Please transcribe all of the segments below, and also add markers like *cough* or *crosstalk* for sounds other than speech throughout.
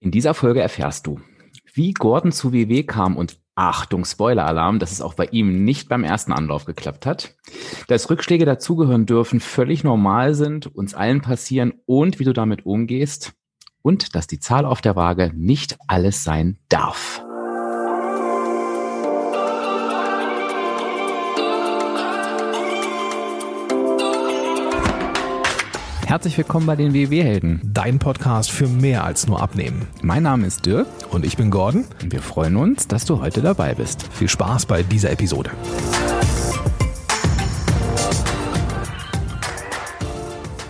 In dieser Folge erfährst du, wie Gordon zu WW kam und Achtung, Spoiler-Alarm, dass es auch bei ihm nicht beim ersten Anlauf geklappt hat, dass Rückschläge dazugehören dürfen, völlig normal sind, uns allen passieren und wie du damit umgehst und dass die Zahl auf der Waage nicht alles sein darf. Herzlich willkommen bei den WW-Helden. Dein Podcast für mehr als nur Abnehmen. Mein Name ist Dirk Und ich bin Gordon. und wir freuen uns, dass du heute dabei bist. Viel Spaß bei dieser Episode.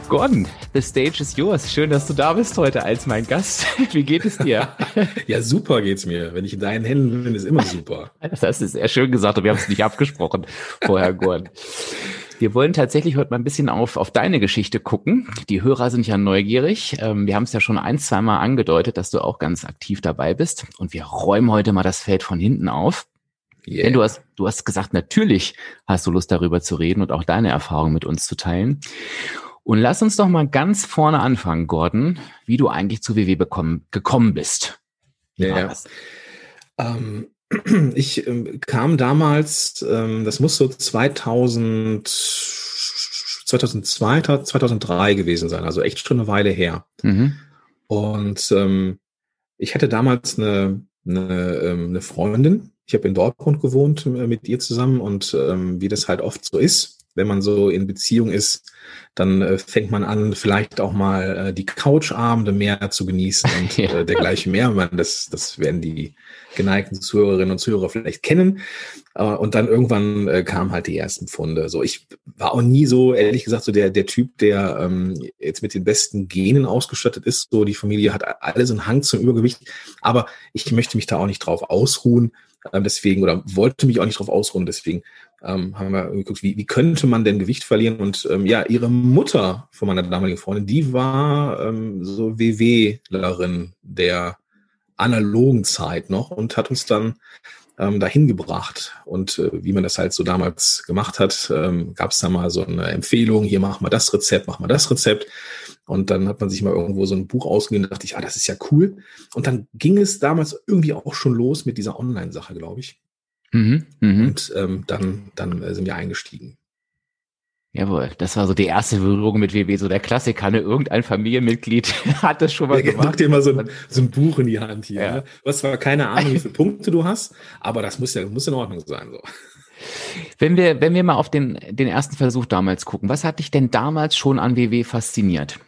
Gordon, the stage is yours. Schön, dass du da bist heute als mein Gast. *laughs* Wie geht es dir? *laughs* Ja, super geht's mir. Wenn ich in deinen Händen bin, ist immer super. Das hast du sehr schön gesagt und wir haben es nicht abgesprochen vorher, Gordon. Wir wollen tatsächlich heute mal ein bisschen auf, auf deine Geschichte gucken. Die Hörer sind ja neugierig. Ähm, wir haben es ja schon ein, zwei Mal angedeutet, dass du auch ganz aktiv dabei bist. Und wir räumen heute mal das Feld von hinten auf. Yeah. Denn du hast, du hast gesagt, natürlich hast du Lust darüber zu reden und auch deine Erfahrungen mit uns zu teilen. Und lass uns doch mal ganz vorne anfangen, Gordon, wie du eigentlich zu WW bekommen, gekommen bist. Wie Ja. Ähm, *clears throat* ich ähm, kam damals, ähm, das muss so 2000, 2002, 2003 gewesen sein, also echt schon eine Weile her. Mhm. Und ähm, ich hatte damals eine, eine, ähm, eine Freundin. Ich habe in Dortmund gewohnt äh, mit ihr zusammen und ähm, wie das halt oft so ist, wenn man so in Beziehung ist, dann äh, fängt man an, vielleicht auch mal äh, die Couchabende mehr zu genießen *laughs* und Ja. äh, dergleichen mehr. Man, das, das werden die geneigten Zuhörerinnen und Zuhörer vielleicht kennen. Äh, und dann irgendwann äh, kamen halt die ersten Pfunde. So, ich war auch nie so, ehrlich gesagt, so der, der Typ, der ähm, jetzt mit den besten Genen ausgestattet ist. So, die Familie hat alle so einen Hang zum Übergewicht. Aber ich möchte mich da auch nicht drauf ausruhen. Ähm, deswegen, oder wollte mich auch nicht drauf ausruhen. Deswegen ähm, haben wir geguckt, wie, wie könnte man denn Gewicht verlieren? Und ähm, ja, ihre Mutter von meiner damaligen Freundin, die war ähm, so WWlerin der analogen Zeit noch und hat uns dann ähm, dahin gebracht. Und äh, wie man das halt so damals gemacht hat, ähm, gab es da mal so eine Empfehlung, hier mach mal das Rezept, mach mal das Rezept. Und dann hat man sich mal irgendwo so ein Buch ausgegeben und dachte ich, ah, das ist ja cool. Und dann ging es damals irgendwie auch schon los mit dieser Online-Sache, glaube ich. Mhm. Mhm. Und ähm, dann, dann äh, sind wir eingestiegen. Jawohl, das war so die erste Berührung mit WW, so der Klassiker, ne? Irgendein Familienmitglied *laughs* hat das schon mal Ja, gemacht. Drück dir mal so ein, so ein Buch in die Hand hier. Ja. Ne? Du hast zwar keine Ahnung, wie viele Punkte du hast, aber das muss ja muss in Ordnung sein. So. Wenn wir, wenn wir mal auf den, den ersten Versuch damals gucken, was hat dich denn damals schon an WW fasziniert?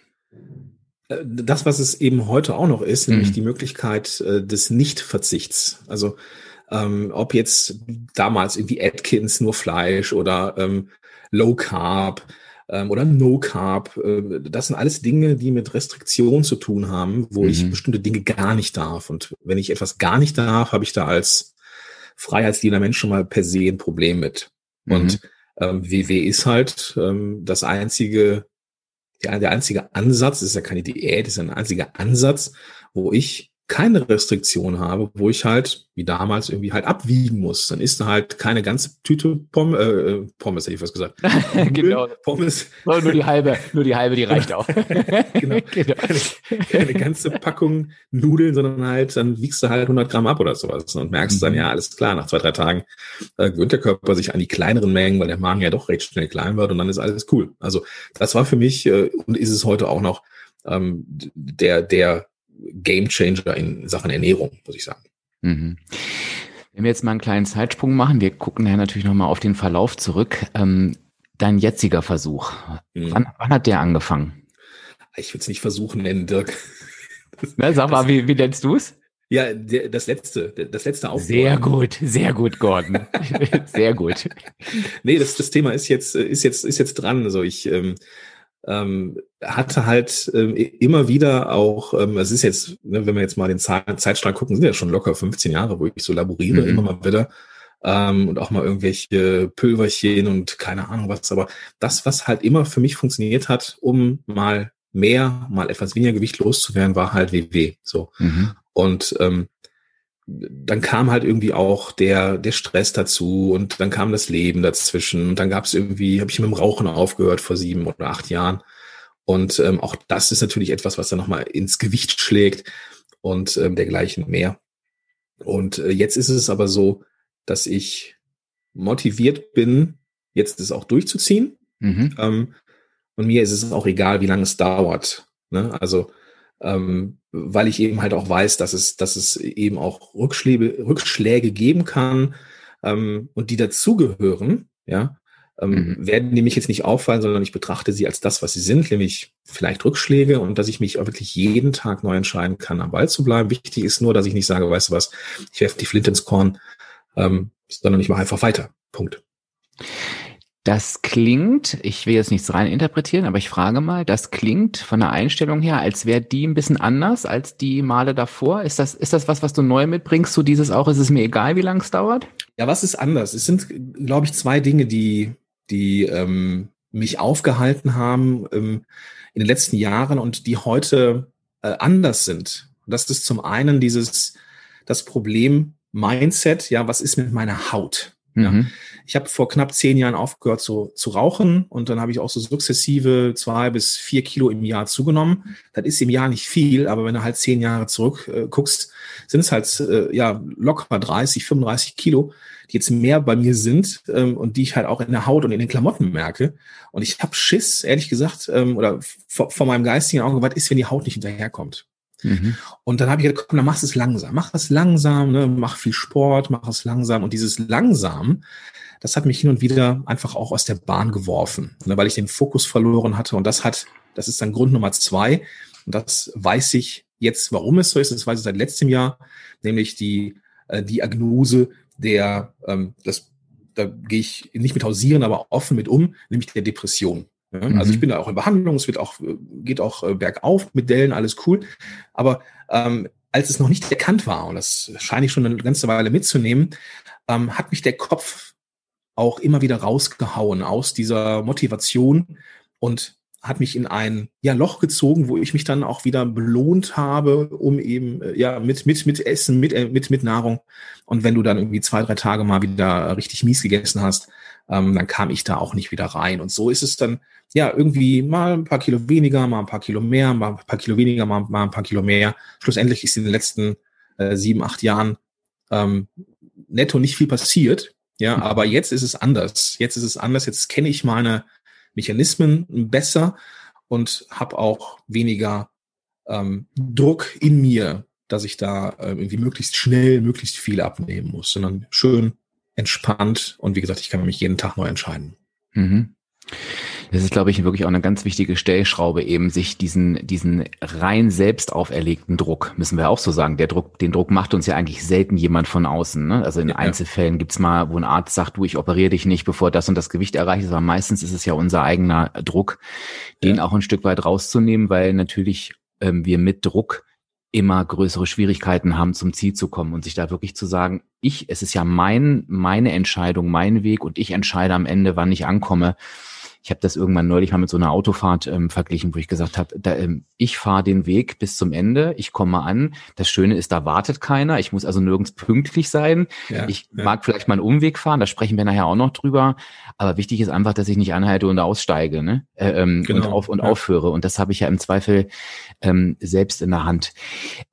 Äh, Das, was es eben heute auch noch ist, Mhm. nämlich die Möglichkeit äh, des Nichtverzichts. Also ähm, ob jetzt damals irgendwie Atkins nur Fleisch oder ähm, Low Carb ähm, oder No Carb, äh, das sind alles Dinge, die mit Restriktion zu tun haben, wo ich Mhm. bestimmte Dinge gar nicht darf. Und wenn ich etwas gar nicht darf, habe ich da als freiheitsliebender Mensch schon mal per se ein Problem mit. Und ähm, WW ist halt ähm, das einzige, der, der einzige Ansatz, das ist ja keine Diät, ist ja ein einziger Ansatz, wo ich keine Restriktion habe, wo ich halt, wie damals, irgendwie halt abwiegen muss. Dann ist da halt keine ganze Tüte Pommes, äh, Pommes hätte ich was gesagt. *laughs* Genau. Pommes, Oh, nur die halbe, nur die halbe, die reicht auch. *laughs* Genau. *laughs* genau. keine ganze Packung Nudeln, sondern halt, dann wiegst du halt 100 Gramm ab oder sowas und merkst dann, Mhm. ja, alles klar, nach zwei, drei Tagen äh, gewöhnt der Körper sich an die kleineren Mengen, weil der Magen ja doch recht schnell klein wird und dann ist alles cool. Also das war für mich äh, und ist es heute auch noch ähm, der, der Game Changer in Sachen Ernährung, muss ich sagen. Mhm. Wenn wir jetzt mal einen kleinen Zeitsprung machen, wir gucken ja natürlich nochmal auf den Verlauf zurück. Ähm, dein jetziger Versuch, Mhm. wann, wann hat der angefangen? Ich würde es nicht versuchen nennen, Dirk. Na, sag mal, wie, wie nennst du es? Ja, der, das letzte, das letzte Aufbau. Sehr gut, sehr gut, Gordon. *laughs* sehr gut. Nee, das, das Thema ist jetzt, ist jetzt, ist jetzt dran. Also ich ähm, ähm, hatte halt ähm, immer wieder auch, ähm, es ist jetzt, ne, wenn wir jetzt mal den Zeit, Zeitstrahl gucken, sind ja schon locker 15 Jahre, wo ich so laboriere, Mhm. immer mal wieder. Ähm, und auch mal irgendwelche Pülverchen und keine Ahnung was. Aber das, was halt immer für mich funktioniert hat, um mal mehr, mal etwas weniger Gewicht loszuwerden, war halt WW. So. Mhm. Und ähm, dann kam halt irgendwie auch der, der Stress dazu und dann kam das Leben dazwischen. Und dann gab es irgendwie, habe ich mit dem Rauchen aufgehört vor sieben oder acht Jahren. Und ähm, auch das ist natürlich etwas, was dann nochmal ins Gewicht schlägt. und ähm, dergleichen mehr. Und äh, jetzt ist es aber so, dass ich motiviert bin, jetzt es auch durchzuziehen. Mhm. Ähm, und mir ist es auch egal, wie lange es dauert. Ne? Also, ähm, weil ich eben halt auch weiß, dass es, dass es eben auch Rückschläge, Rückschläge geben kann ähm, und die dazugehören, ja, ähm, mhm. werden die mich jetzt nicht auffallen, sondern ich betrachte sie als das, was sie sind, nämlich vielleicht Rückschläge und dass ich mich auch wirklich jeden Tag neu entscheiden kann, am Ball zu bleiben. Wichtig ist nur, dass ich nicht sage, weißt du was, ich werfe die Flinte ins Korn, ähm, sondern ich mache einfach weiter. Punkt. Das klingt, ich will jetzt nichts rein interpretieren, aber ich frage mal, das klingt von der Einstellung her, als wäre die ein bisschen anders als die Male davor. Ist das, ist das was, was du neu mitbringst? So dieses auch, ist es mir egal, wie lange es dauert? Ja, was ist anders? Es sind, glaube ich, zwei Dinge, die, die ähm, mich aufgehalten haben ähm, in den letzten Jahren und die heute äh, anders sind. Und das ist zum einen dieses, das Problem Mindset, ja, was ist mit meiner Haut? Ja. Ich habe vor knapp zehn Jahren aufgehört zu, zu rauchen und dann habe ich auch so sukzessive zwei bis vier Kilo im Jahr zugenommen. Das ist im Jahr nicht viel, aber wenn du halt zehn Jahre zurück äh, guckst, sind es halt äh, ja locker 30, 35 Kilo, die jetzt mehr bei mir sind ähm, und die ich halt auch in der Haut und in den Klamotten merke. Und ich habe Schiss, ehrlich gesagt, ähm, oder vor, vor meinem geistigen Auge, was ist, wenn die Haut nicht hinterherkommt? Mhm. Und dann habe ich gedacht, komm, dann mach es langsam. Mach es langsam, ne? mach viel Sport, mach es langsam. Und dieses langsam, das hat mich hin und wieder einfach auch aus der Bahn geworfen, ne? weil ich den Fokus verloren hatte. Und das hat, das ist dann Grund Nummer zwei. Und das weiß ich jetzt, warum es so ist. Das weiß ich seit letztem Jahr, nämlich die äh, Diagnose der, ähm, das, da gehe ich nicht mit hausieren, aber offen mit um, nämlich der Depression. Ja, mhm. Also ich bin da auch in Behandlung, es wird auch, geht auch äh, bergauf mit Dellen, alles cool. Aber ähm, als es noch nicht erkannt war, und das scheine ich schon eine ganze Weile mitzunehmen, ähm, hat mich der Kopf auch immer wieder rausgehauen aus dieser Motivation und hat mich in ein ja, Loch gezogen, wo ich mich dann auch wieder belohnt habe, um eben äh, ja mit mit mit Essen, mit äh, mit mit Nahrung. Und wenn du dann irgendwie zwei drei Tage mal wieder richtig mies gegessen hast, ähm, dann kam ich da auch nicht wieder rein. Und so ist es dann ja irgendwie mal ein paar Kilo weniger, mal ein paar Kilo mehr, mal ein paar Kilo weniger, mal, mal ein paar Kilo mehr. Schlussendlich ist in den letzten äh, sieben acht Jahren ähm, netto nicht viel passiert. Ja, aber jetzt ist es anders. Jetzt ist es anders. Jetzt kenne ich meine Mechanismen besser und habe auch weniger ähm, Druck in mir, dass ich da äh, irgendwie möglichst schnell, möglichst viel abnehmen muss, sondern schön entspannt und wie gesagt, ich kann mich jeden Tag neu entscheiden. Mhm. Das ist, glaube ich, wirklich auch eine ganz wichtige Stellschraube, eben sich diesen, diesen rein selbst auferlegten Druck, müssen wir auch so sagen. Der Druck, den Druck macht uns ja eigentlich selten jemand von außen. Ne? Also in ja. Einzelfällen gibt's mal, wo ein Arzt sagt, du, ich operiere dich nicht, bevor das und das Gewicht erreicht ist, aber meistens ist es ja unser eigener Druck, den ja. auch ein Stück weit rauszunehmen, weil natürlich ähm, wir mit Druck immer größere Schwierigkeiten haben, zum Ziel zu kommen und sich da wirklich zu sagen, ich, es ist ja mein, meine Entscheidung, mein Weg und ich entscheide am Ende, wann ich ankomme ich habe das irgendwann neulich mal mit so einer Autofahrt ähm, verglichen, wo ich gesagt habe, ähm, ich fahre den Weg bis zum Ende, ich komme an. Das Schöne ist, da wartet keiner. Ich muss also nirgends pünktlich sein. Ja, ich ja. mag vielleicht mal einen Umweg fahren, da sprechen wir nachher auch noch drüber. Aber wichtig ist einfach, dass ich nicht anhalte und aussteige ne? Äh, ähm, genau, und, auf, und ja. aufhöre. Und das habe ich ja im Zweifel ähm, selbst in der Hand.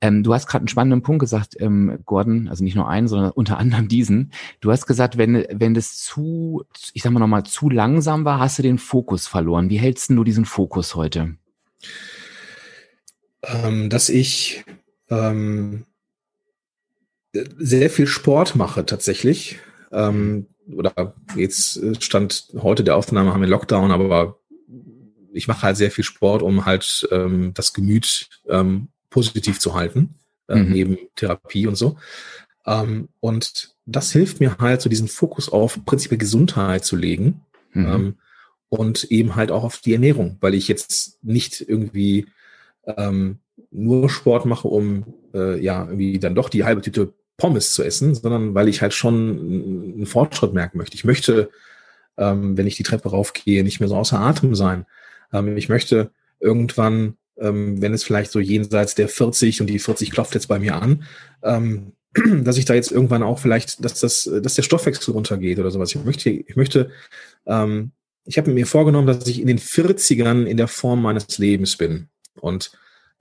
Ähm, du hast gerade einen spannenden Punkt gesagt, ähm, Gordon, also nicht nur einen, sondern unter anderem diesen. Du hast gesagt, wenn, wenn das zu, ich sag mal nochmal, zu langsam war, hast du den Fokus verloren. Wie hältst du diesen Fokus heute? Ähm, dass ich ähm, sehr viel Sport mache tatsächlich. Ähm, oder jetzt stand heute der Aufnahme, haben wir Lockdown, aber ich mache halt sehr viel Sport, um halt ähm, das Gemüt ähm, positiv zu halten, äh, mhm. neben Therapie und so. Ähm, und das hilft mir halt, so diesen Fokus auf prinzipiell Gesundheit zu legen. Mhm. Und eben halt auch auf die Ernährung, weil ich jetzt nicht irgendwie ähm, nur Sport mache, um äh, ja irgendwie dann doch die halbe Tüte Pommes zu essen, sondern weil ich halt schon einen Fortschritt merken möchte. Ich möchte, ähm, wenn ich die Treppe raufgehe, nicht mehr so außer Atem sein. Ähm, ich möchte irgendwann, ähm, wenn es vielleicht so jenseits der 40 und die 40 klopft jetzt bei mir an, ähm, *clears throat* dass ich da jetzt irgendwann auch vielleicht, dass das, dass der Stoffwechsel runtergeht oder sowas. Ich möchte, ich möchte ähm, ich habe mir vorgenommen, dass ich in den 40ern in der Form meines Lebens bin. Und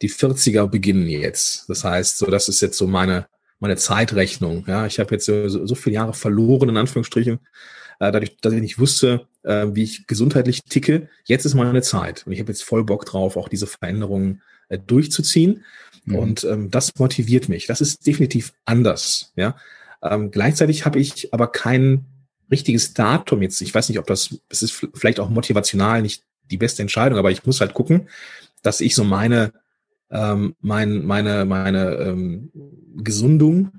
die 40er beginnen jetzt. Das heißt, so das ist jetzt so meine meine Zeitrechnung. Ja, ich habe jetzt so, so viele Jahre verloren in Anführungsstrichen, äh, dadurch, dass ich nicht wusste, äh, wie ich gesundheitlich ticke. Jetzt ist meine Zeit und ich habe jetzt voll Bock drauf, auch diese Veränderungen äh, durchzuziehen. Mhm. Und ähm, das motiviert mich. Das ist definitiv anders. Ja, ähm, gleichzeitig habe ich aber kein richtiges Datum jetzt. Ich weiß nicht, ob das, es ist vielleicht auch motivational nicht die beste Entscheidung, aber ich muss halt gucken, dass ich so meine ähm, mein, meine, meine ähm, Gesundung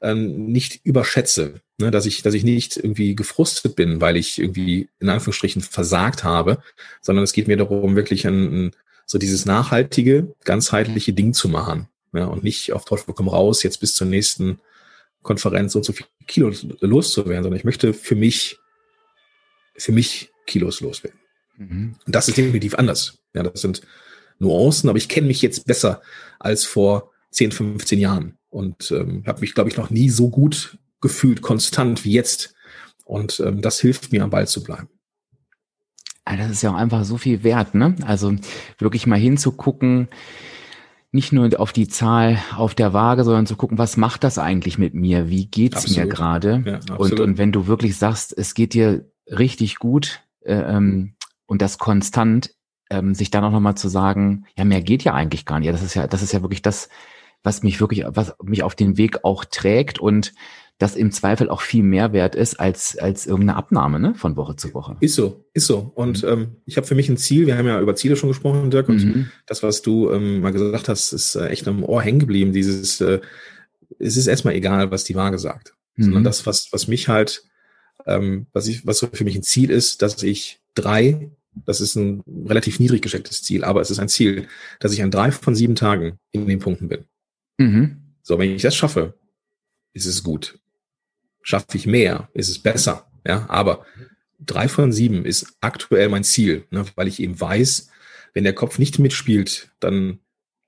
ähm, nicht überschätze. Ne, dass ich, dass ich nicht irgendwie gefrustet bin, weil ich irgendwie in Anführungsstrichen versagt habe, sondern es geht mir darum, wirklich ein, ein so dieses nachhaltige, ganzheitliche Ding zu machen. Ja, und nicht auf Teufel komm raus, jetzt bis zur nächsten Konferenz so und so viel Kilo loszuwerden, sondern ich möchte für mich, für mich Kilos loswerden. Mhm. Und das ist definitiv anders. Ja, das sind Nuancen, aber ich kenne mich jetzt besser als vor 10, 15 Jahren und ähm, habe mich, glaube ich, noch nie so gut gefühlt, konstant wie jetzt. Und ähm, das hilft mir, am Ball zu bleiben. Das ist ja auch einfach so viel wert, ne? Also wirklich mal hinzugucken, nicht nur auf die Zahl auf der Waage, sondern zu gucken, was macht das eigentlich mit mir? Wie geht's absolut. mir gerade? Ja, und, und wenn du wirklich sagst, es geht dir richtig gut äh, ähm, und das konstant, ähm, sich dann auch nochmal zu sagen, ja, mehr geht ja eigentlich gar nicht. Ja, das ist ja, das ist ja wirklich das, was mich wirklich, was mich auf den Weg auch trägt und das im Zweifel auch viel mehr wert ist als, als irgendeine Abnahme ne? von Woche zu Woche. Ist so, ist so. Und mhm. ähm, ich habe für mich ein Ziel, wir haben ja über Ziele schon gesprochen, Dirk, und mhm. das, was du ähm, mal gesagt hast, ist äh, echt am Ohr hängen geblieben. Dieses, äh, es ist erstmal egal, was die Waage sagt, mhm. sondern das, was, was mich halt, ähm, was ich, was für mich ein Ziel ist, dass ich drei das ist ein relativ niedrig gestecktes Ziel, aber es ist ein Ziel, dass ich an drei von sieben Tagen in den Punkten bin. Mhm. So, wenn ich das schaffe, ist es gut. Schaffe ich mehr, ist es besser. Ja, aber drei von sieben ist aktuell mein Ziel, ne, weil ich eben weiß, wenn der Kopf nicht mitspielt, dann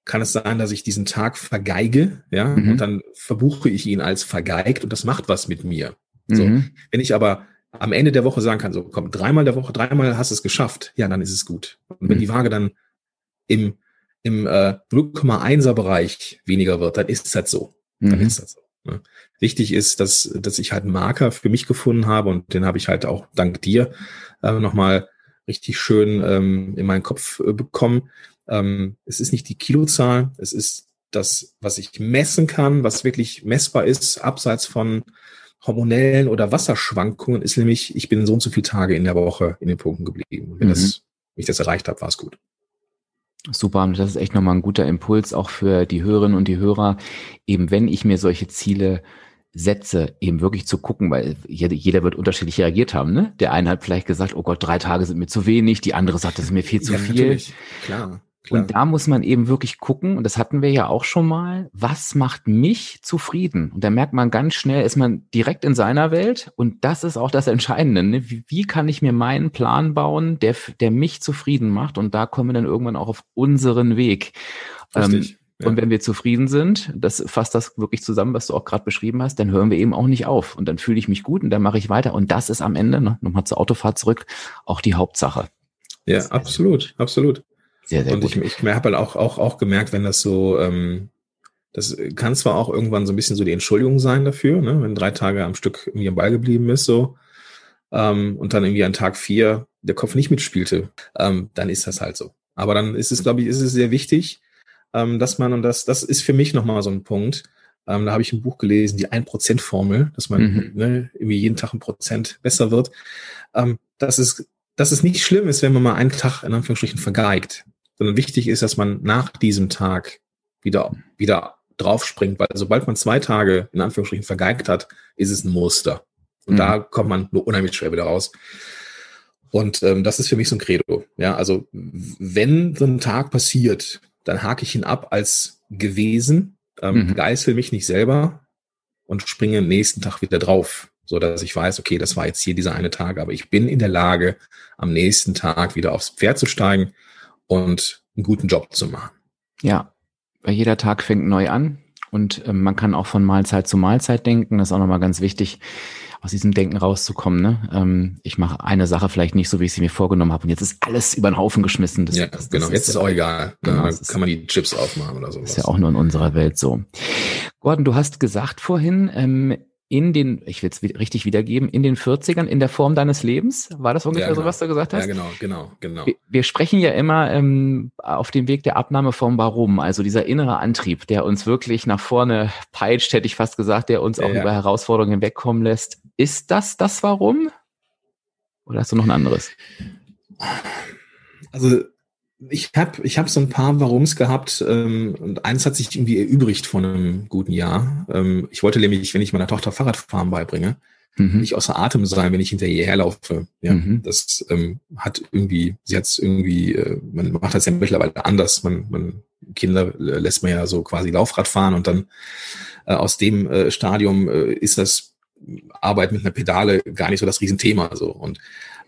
kann es sein, dass ich diesen Tag vergeige, ja, mhm. und dann verbuche ich ihn als vergeigt und das macht was mit mir. So, mhm. wenn ich aber am Ende der Woche sagen kann, so komm, dreimal der Woche, dreimal hast du es geschafft, ja, dann ist es gut. Und wenn mhm. die Waage dann im, im äh, 0,1er Bereich weniger wird, dann ist das so. Dann mhm. ist das so. Ne? Wichtig ist, dass, dass ich halt einen Marker für mich gefunden habe und den habe ich halt auch dank dir äh, nochmal richtig schön ähm, in meinen Kopf äh, bekommen. Ähm, es ist nicht die Kilozahl, es ist das, was ich messen kann, was wirklich messbar ist, abseits von hormonellen oder Wasserschwankungen ist nämlich, ich bin so und so viele Tage in der Woche in den Punkten geblieben. Und wenn, mhm. das, wenn ich das erreicht habe, war es gut. Super, und das ist echt nochmal ein guter Impuls auch für die Hörerinnen und die Hörer, eben wenn ich mir solche Ziele setze, eben wirklich zu gucken, weil jeder, jeder wird unterschiedlich reagiert haben. Ne? Der eine hat vielleicht gesagt, oh Gott, drei Tage sind mir zu wenig, die andere sagt, das ist mir viel zu ja, viel. Natürlich. Klar. Klar. Und da muss man eben wirklich gucken, und das hatten wir ja auch schon mal, was macht mich zufrieden? Und da merkt man ganz schnell, ist man direkt in seiner Welt und das ist auch das Entscheidende. Ne? Wie, wie, kann ich mir meinen Plan bauen, der, der mich zufrieden macht? Und da kommen wir dann irgendwann auch auf unseren Weg. Richtig. Ähm, ja. Und wenn wir zufrieden sind, das fasst das wirklich zusammen, was du auch gerade beschrieben hast, dann hören wir eben auch nicht auf. Und dann fühle ich mich gut und dann mache ich weiter. Und das ist am Ende, ne, nochmal zur Autofahrt zurück, auch die Hauptsache. Ja, absolut, absolut. Sehr, sehr und gut. ich, ich habe halt auch, auch, auch gemerkt, wenn das so, ähm, das kann zwar auch irgendwann so ein bisschen so die Entschuldigung sein dafür, ne, wenn drei Tage am Stück irgendwie am Ball geblieben ist, so, ähm, und dann irgendwie an Tag vier der Kopf nicht mitspielte, ähm, dann ist das halt so. Aber dann ist es, glaube ich, ist es sehr wichtig, ähm, dass man, und das, das ist für mich nochmal so ein Punkt, ähm, da habe ich ein Buch gelesen, die 1%-Formel, dass man mhm. ne, irgendwie jeden Tag ein Prozent besser wird. Ähm, dass, es, dass es nicht schlimm ist, wenn man mal einen Tag in Anführungsstrichen vergeigt sondern wichtig ist, dass man nach diesem Tag wieder, wieder draufspringt, weil sobald man zwei Tage in Anführungsstrichen vergeigt hat, ist es ein Muster. Und mhm. da kommt man nur unheimlich schwer wieder raus. Und ähm, das ist für mich so ein Credo. Ja, also wenn so ein Tag passiert, dann hake ich ihn ab als gewesen, ähm, mhm. geißel mich nicht selber und springe am nächsten Tag wieder drauf, so dass ich weiß, okay, das war jetzt hier dieser eine Tag, aber ich bin in der Lage, am nächsten Tag wieder aufs Pferd zu steigen und einen guten Job zu machen. Ja, weil jeder Tag fängt neu an und äh, man kann auch von Mahlzeit zu Mahlzeit denken. Das ist auch nochmal ganz wichtig. aus diesem Denken rauszukommen. Ne? Ähm, ich mache eine Sache vielleicht nicht so, wie ich sie mir vorgenommen habe und jetzt ist alles über den Haufen geschmissen. Das, ja, das, genau. Das jetzt ist, ist auch egal. Genau, dann kann man die Chips aufmachen oder so. Ist ja auch nur in unserer Welt so. Gordon, du hast gesagt vorhin, ähm, in den, ich will es richtig wiedergeben, in den 40ern in der Form deines Lebens? War das ungefähr ja, genau. so, was du gesagt hast? Ja, genau, genau, genau. Wir, wir sprechen ja immer ähm, auf dem Weg der Abnahme vom Warum, also dieser innere Antrieb, der uns wirklich nach vorne peitscht, hätte ich fast gesagt, der uns auch ja. über Herausforderungen hinwegkommen lässt. Ist das das Warum? Oder hast du noch ein anderes? Also ich habe ich hab so ein paar Warums gehabt ähm, und eins hat sich irgendwie erübrigt von einem guten Jahr. Ähm, ich wollte nämlich, wenn ich meiner Tochter Fahrradfahren beibringe, mhm. nicht außer Atem sein, wenn ich hinter ihr herlaufe. Ja, mhm. Das ähm, hat irgendwie, sie hat irgendwie, äh, man macht das ja mittlerweile anders. Man, man Kinder lässt man ja so quasi Laufrad fahren und dann äh, aus dem äh, Stadium äh, ist das Arbeit mit einer Pedale gar nicht so das Riesenthema. So. Und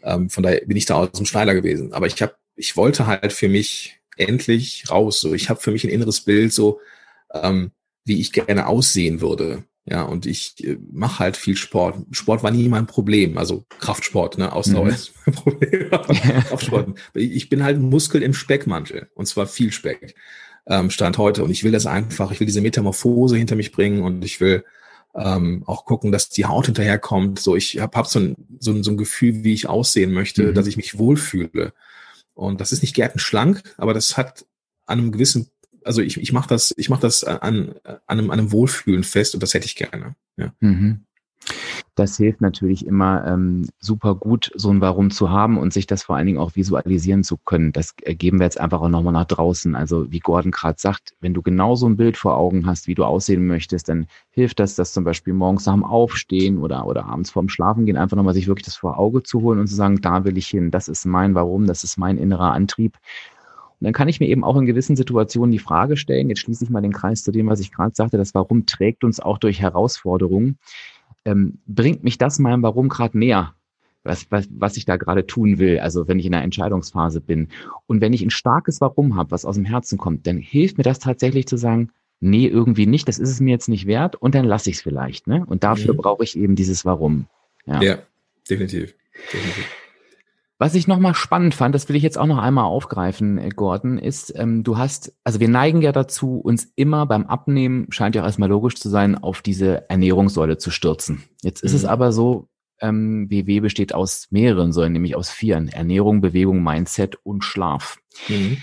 ähm, von daher bin ich da aus dem Schneider gewesen. Aber ich habe ich wollte halt für mich endlich raus. So, ich habe für mich ein inneres Bild, so ähm, wie ich gerne aussehen würde. Ja, und ich äh, mache halt viel Sport. Sport war nie mein Problem. Also Kraftsport, ne? Ausdauer mhm. ist mein Problem. *laughs* Kraftsport. Ich bin halt ein Muskel im Speckmantel. Und zwar viel Speck. Ähm, Stand heute. Und ich will das einfach, ich will diese Metamorphose hinter mich bringen und ich will ähm, auch gucken, dass die Haut hinterherkommt. So, ich habe hab so, ein, so, ein, so ein Gefühl, wie ich aussehen möchte, mhm. dass ich mich wohlfühle. Und das ist nicht gärtenschlank, aber das hat an einem gewissen, also ich, ich mache das, ich mache das an, an, einem, an einem Wohlfühlen fest und das hätte ich gerne. Ja. Mhm. Das hilft natürlich immer ähm, super gut, so ein Warum zu haben und sich das vor allen Dingen auch visualisieren zu können. Das geben wir jetzt einfach auch nochmal nach draußen. Also wie Gordon gerade sagt, wenn du genau so ein Bild vor Augen hast, wie du aussehen möchtest, dann hilft das, das zum Beispiel morgens nach dem Aufstehen oder, oder abends vorm Schlafen gehen, einfach nochmal sich wirklich das vor Auge zu holen und zu sagen, da will ich hin, das ist mein Warum, das ist mein innerer Antrieb. Und dann kann ich mir eben auch in gewissen Situationen die Frage stellen, jetzt schließe ich mal den Kreis zu dem, was ich gerade sagte, das Warum trägt uns auch durch Herausforderungen ähm, bringt mich das meinem Warum gerade näher, was, was, was ich da gerade tun will, also wenn ich in einer Entscheidungsphase bin. Und wenn ich ein starkes Warum habe, was aus dem Herzen kommt, dann hilft mir das tatsächlich zu sagen, nee, irgendwie nicht, das ist es mir jetzt nicht wert und dann lasse ich es vielleicht. Ne? Und dafür mhm. brauche ich eben dieses Warum. Ja, ja definitiv. definitiv. Was ich nochmal spannend fand, das will ich jetzt auch noch einmal aufgreifen, äh, Gordon, ist, ähm, du hast, also wir neigen ja dazu, uns immer beim Abnehmen, scheint ja auch erstmal logisch zu sein, auf diese Ernährungssäule zu stürzen. Jetzt ist mhm. es aber so, ähm, WW besteht aus mehreren Säulen, nämlich aus vieren. Ernährung, Bewegung, Mindset und Schlaf. Mhm.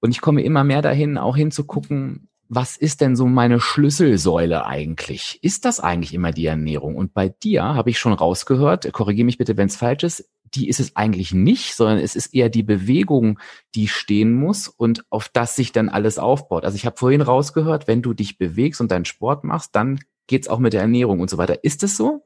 Und ich komme immer mehr dahin, auch hinzugucken, was ist denn so meine Schlüsselsäule eigentlich? Ist das eigentlich immer die Ernährung? Und bei dir habe ich schon rausgehört, korrigiere mich bitte, wenn es falsch ist, die ist es eigentlich nicht, sondern es ist eher die Bewegung, die stehen muss und auf das sich dann alles aufbaut. Also ich habe vorhin rausgehört, wenn du dich bewegst und deinen Sport machst, dann geht's auch mit der Ernährung und so weiter. Ist es so?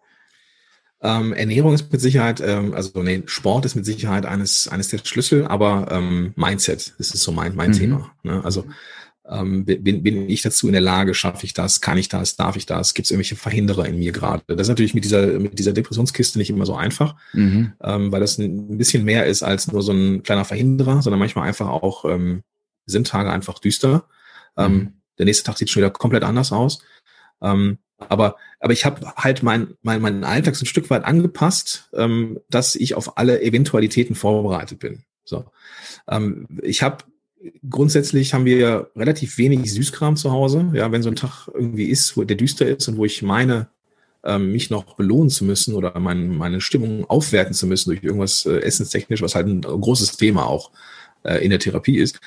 Ähm, Ernährung ist mit Sicherheit, ähm, also nee, Sport ist mit Sicherheit eines, eines der Schlüssel, aber ähm, Mindset ist so mein, mein mhm. Thema. Ne? Also ähm, bin, bin ich dazu in der Lage, schaffe ich das, kann ich das, darf ich das, gibt es irgendwelche Verhinderer in mir gerade? Das ist natürlich mit dieser, mit dieser Depressionskiste nicht immer so einfach, mhm. ähm, weil das ein bisschen mehr ist als nur so ein kleiner Verhinderer, sondern manchmal einfach auch ähm, sind Tage einfach düster. Ähm, mhm. der nächste Tag sieht schon wieder komplett anders aus. Ähm, aber, aber ich habe halt mein, mein, meinen Alltag so ein Stück weit angepasst, ähm, dass ich auf alle Eventualitäten vorbereitet bin. So. Ich habe grundsätzlich haben wir relativ wenig Süßkram zu Hause. Ja, wenn so ein Tag irgendwie ist, wo der düster ist und wo ich meine, ähm, mich noch belohnen zu müssen oder mein, meine Stimmung aufwerten zu müssen durch irgendwas äh, essenstechnisch, was halt ein großes Thema auch äh, in der Therapie ist,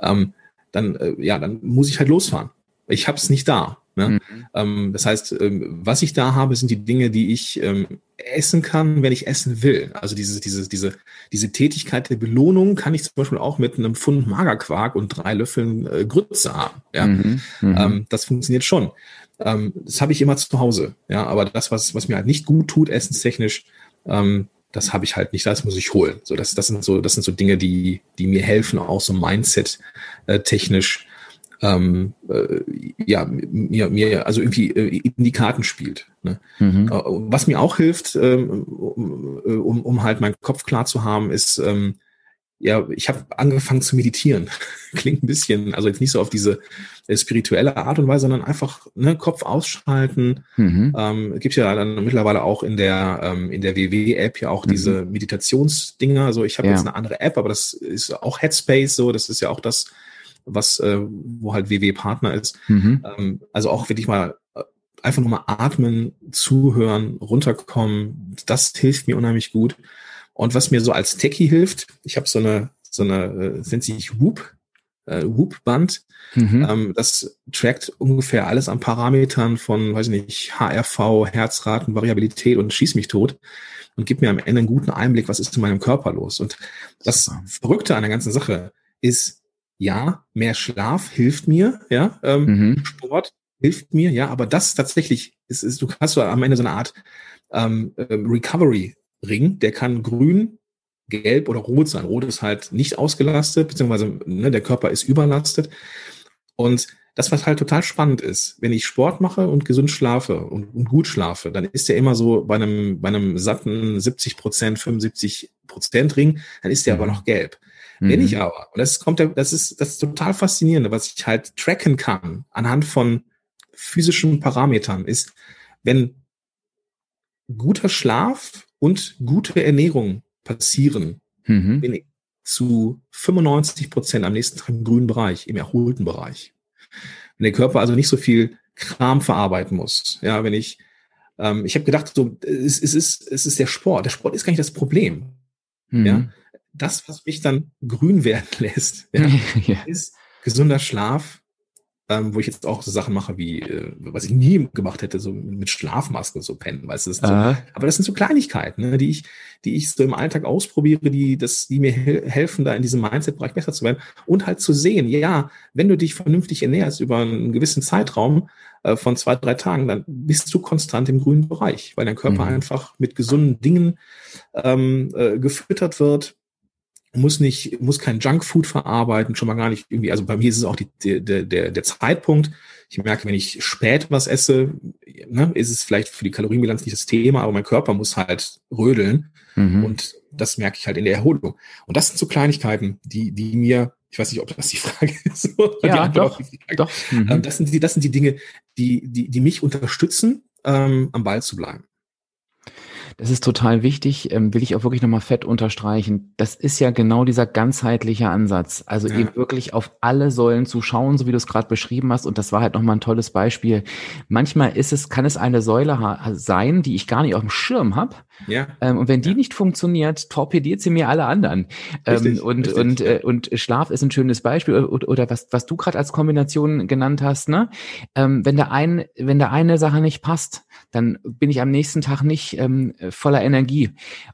ähm, dann äh, ja, dann muss ich halt losfahren. Ich habe es nicht da. Ne? Mhm. Ähm, das heißt, ähm, was ich da habe, sind die Dinge, die ich ähm, essen kann, wenn ich essen will. Also diese, diese, diese, diese Tätigkeit der Belohnung kann ich zum Beispiel auch mit einem Pfund Magerquark und drei Löffeln äh, Grütze haben. Ja? Mhm. Mhm. Ähm, das funktioniert schon. Ähm, das habe ich immer zu Hause. Ja, aber das, was, was mir halt nicht gut tut, essenstechnisch, ähm, das habe ich halt nicht, das muss ich holen. So, das, das sind so, das sind so Dinge, die, die mir helfen, auch so Mindset äh, technisch ähm, äh, ja, mir, mir also irgendwie äh, in die Karten spielt. Ne? Mhm. Äh, was mir auch hilft, ähm, um, um halt meinen Kopf klar zu haben, ist, ähm, ja, ich habe angefangen zu meditieren. *laughs* Klingt ein bisschen, also jetzt nicht so auf diese äh, spirituelle Art und Weise, sondern einfach ne, Kopf ausschalten. Mhm. Ähm, gibt ja dann mittlerweile auch in der ähm, in der WW-App ja auch mhm. diese Meditationsdinger. Also ich habe ja. jetzt eine andere App, aber das ist auch Headspace so. Das ist ja auch das, was äh, wo halt WW Partner ist. Mhm. Ähm, also auch wirklich mal äh, einfach nur mal atmen, zuhören, runterkommen. Das hilft mir unheimlich gut. Und was mir so als Techie hilft, ich habe so eine, so eine, äh, nennt sich Whoop, äh, Whoop-Band. Mhm. Ähm, das trackt ungefähr alles an Parametern von, weiß ich nicht, HRV, Herzraten, Variabilität und schieß mich tot und gibt mir am Ende einen guten Einblick, was ist in meinem Körper los. Und das. Verrückte an der ganzen Sache ist, ja, mehr Schlaf hilft mir, ja, ähm, mhm. Sport hilft mir, ja, aber das tatsächlich ist, ist du hast so am Ende so eine Art ähm, ähm Recovery Ring, der kann grün, gelb oder rot sein. Rot ist halt nicht ausgelastet, beziehungsweise ne, der Körper ist überlastet. Und das, was halt total spannend ist, wenn ich Sport mache und gesund schlafe und, und gut schlafe, dann ist der immer so bei einem, bei einem satten 70 Prozent, 75 Prozent Ring, dann ist der mhm. aber noch gelb. Mhm. Wenn ich aber, und das kommt, das ist, das ist total faszinierende, was ich halt tracken kann anhand von physischen Parametern, ist, wenn guter Schlaf und gute Ernährung passieren, mhm. bin ich zu 95 Prozent am nächsten Tag im grünen Bereich, im erholten Bereich. Wenn der Körper also nicht so viel Kram verarbeiten muss. Ja, wenn ich, ähm, ich habe gedacht, so, es, es, ist, es ist der Sport. Der Sport ist gar nicht das Problem. Mhm. Ja, das, was mich dann grün werden *laughs* lässt, ja, ja. ist gesunder Schlaf, ähm, wo ich jetzt auch so Sachen mache wie, äh, was ich nie gemacht hätte, so mit Schlafmaske so pennen, weißt du. So, aber das sind so Kleinigkeiten, ne, die ich, die ich so im Alltag ausprobiere, die, das, die mir helfen, da in diesem Mindset-Bereich besser zu werden und halt zu sehen, ja, wenn du dich vernünftig ernährst über einen gewissen Zeitraum äh, von zwei, drei Tagen, dann bist du konstant im grünen Bereich, weil dein Körper mhm. einfach mit gesunden Dingen ähm, äh, gefüttert wird, muss nicht, muss kein Junkfood verarbeiten, schon mal gar nicht irgendwie. Also bei mir ist es auch die, der, der, der Zeitpunkt. Ich merke, wenn ich spät was esse, ne, ist es vielleicht für die Kalorienbilanz nicht das Thema, aber mein Körper muss halt rödeln. Mhm. Und das merke ich halt in der Erholung. Und das sind so Kleinigkeiten, die, die mir, ich weiß nicht, ob das die Frage *laughs* ist. ja, doch, doch. Mhm. Ähm, das, sind die, das sind die Dinge, die, die, die mich unterstützen, ähm, am Ball zu bleiben. Das ist total wichtig, ähm, will ich auch wirklich nochmal fett unterstreichen. Das ist ja genau dieser ganzheitliche Ansatz. Also ja. eben wirklich auf alle Säulen zu schauen, so wie du es gerade beschrieben hast. Und das war halt nochmal ein tolles Beispiel. Manchmal ist es, kann es eine Säule sein, die ich gar nicht auf dem Schirm habe. Ja. Ähm, und wenn die ja. nicht funktioniert, torpediert sie mir alle anderen. Ähm, richtig, und, richtig, und, ja. äh, und Schlaf ist ein schönes Beispiel. Oder, was, was du gerade als Kombination genannt hast, ne? Wenn der ein, wenn der eine Sache nicht passt, dann bin ich am nächsten Tag nicht ähm, voller Energie